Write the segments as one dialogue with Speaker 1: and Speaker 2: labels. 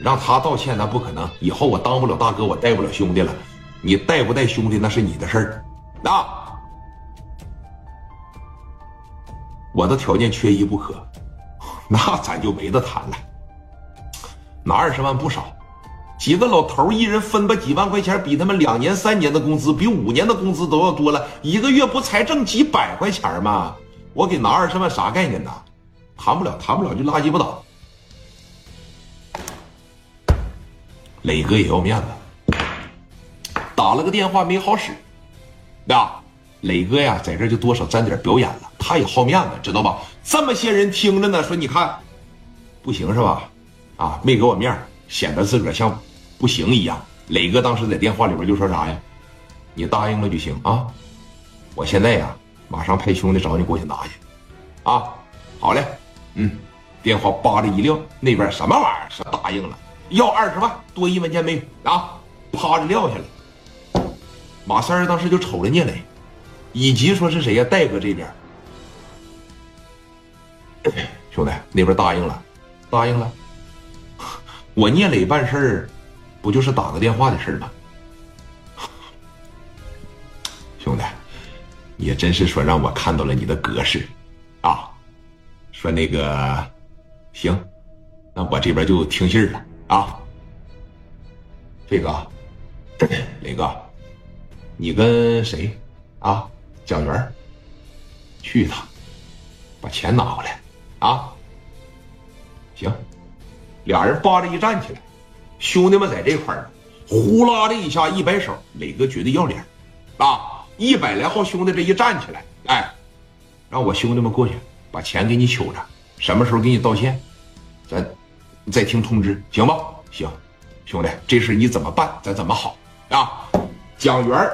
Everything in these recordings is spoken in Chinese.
Speaker 1: 让他道歉那不可能。以后我当不了大哥，我带不了兄弟了。你带不带兄弟那是你的事儿。那我的条件缺一不可，那咱就没得谈了。拿二十万不少，几个老头一人分吧几万块钱，比他们两年三年的工资，比五年的工资都要多了。一个月不才挣几百块钱吗？我给拿二十万啥概念呢？谈不了，谈不了就拉鸡巴倒。磊哥也要面子，打了个电话没好使，呀，磊哥呀，在这就多少沾点表演了，他也好面子，知道吧？这么些人听着呢，说你看，不行是吧？啊，没给我面显得自个儿像不行一样。磊哥当时在电话里边就说啥呀？你答应了就行啊！我现在呀，马上派兄弟找你过去拿去。啊，好嘞，嗯，电话叭的一撂，那边什么玩意儿？是答应了，要二十万，多一分钱没有啊？啪就撂下了。马三儿当时就瞅着聂磊，以及说是谁呀？戴哥这边，兄弟那边答应了，答应了。我聂磊办事儿，不就是打个电话的事儿吗？兄弟，也真是说让我看到了你的格式，啊，说那个行，那我这边就听信儿了啊。这个磊哥，你跟谁啊？蒋元去一趟，把钱拿回来啊。行。俩人扒着一站起来，兄弟们在这块儿，呼啦的一下一摆手，磊哥绝对要脸，啊！一百来号兄弟这一站起来，哎，让我兄弟们过去把钱给你取着，什么时候给你道歉，咱你再听通知，行吧？行，兄弟，这事你怎么办？咱怎么好啊？蒋元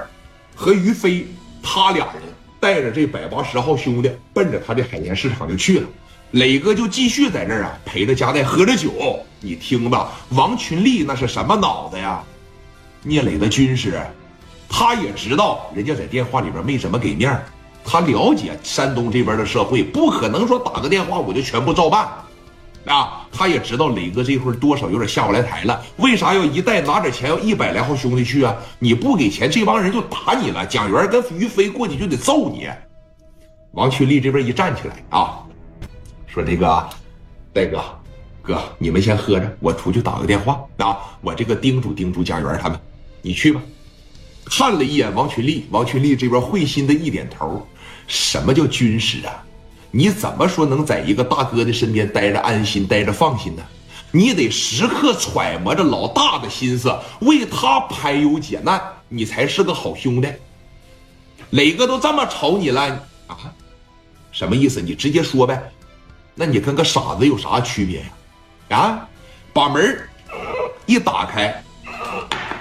Speaker 1: 和于飞他俩人带着这百八十号兄弟，奔着他的海鲜市场就去了。磊哥就继续在这儿啊，陪着佳代喝着酒。你听吧，王群力那是什么脑子呀？聂磊的军师，他也知道人家在电话里边没怎么给面他了解山东这边的社会，不可能说打个电话我就全部照办啊。他也知道磊哥这会儿多少有点下不来台了，为啥要一带拿点钱要一百来号兄弟去啊？你不给钱，这帮人就打你了。蒋元跟于飞过去就得揍你。王群力这边一站起来啊。说这个，戴哥，哥，你们先喝着，我出去打个电话啊！我这个叮嘱叮嘱蒋元他们，你去吧。看了一眼王群力，王群力这边会心的一点头。什么叫军师啊？你怎么说能在一个大哥的身边待着安心、待着放心呢？你得时刻揣摩着老大的心思，为他排忧解难，你才是个好兄弟。磊哥都这么瞅你了啊？什么意思？你直接说呗。那你跟个傻子有啥区别呀？啊，把门一打开，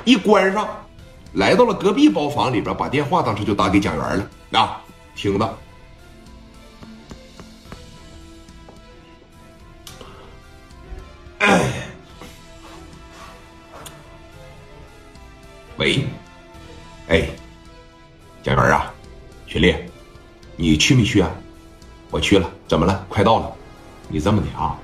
Speaker 1: 一关上，来到了隔壁包房里边，把电话当时就打给蒋元了。啊，听着。喂，哎，贾元啊，雪丽，你去没去啊？我去了，怎么了？快到了。你这么的啊，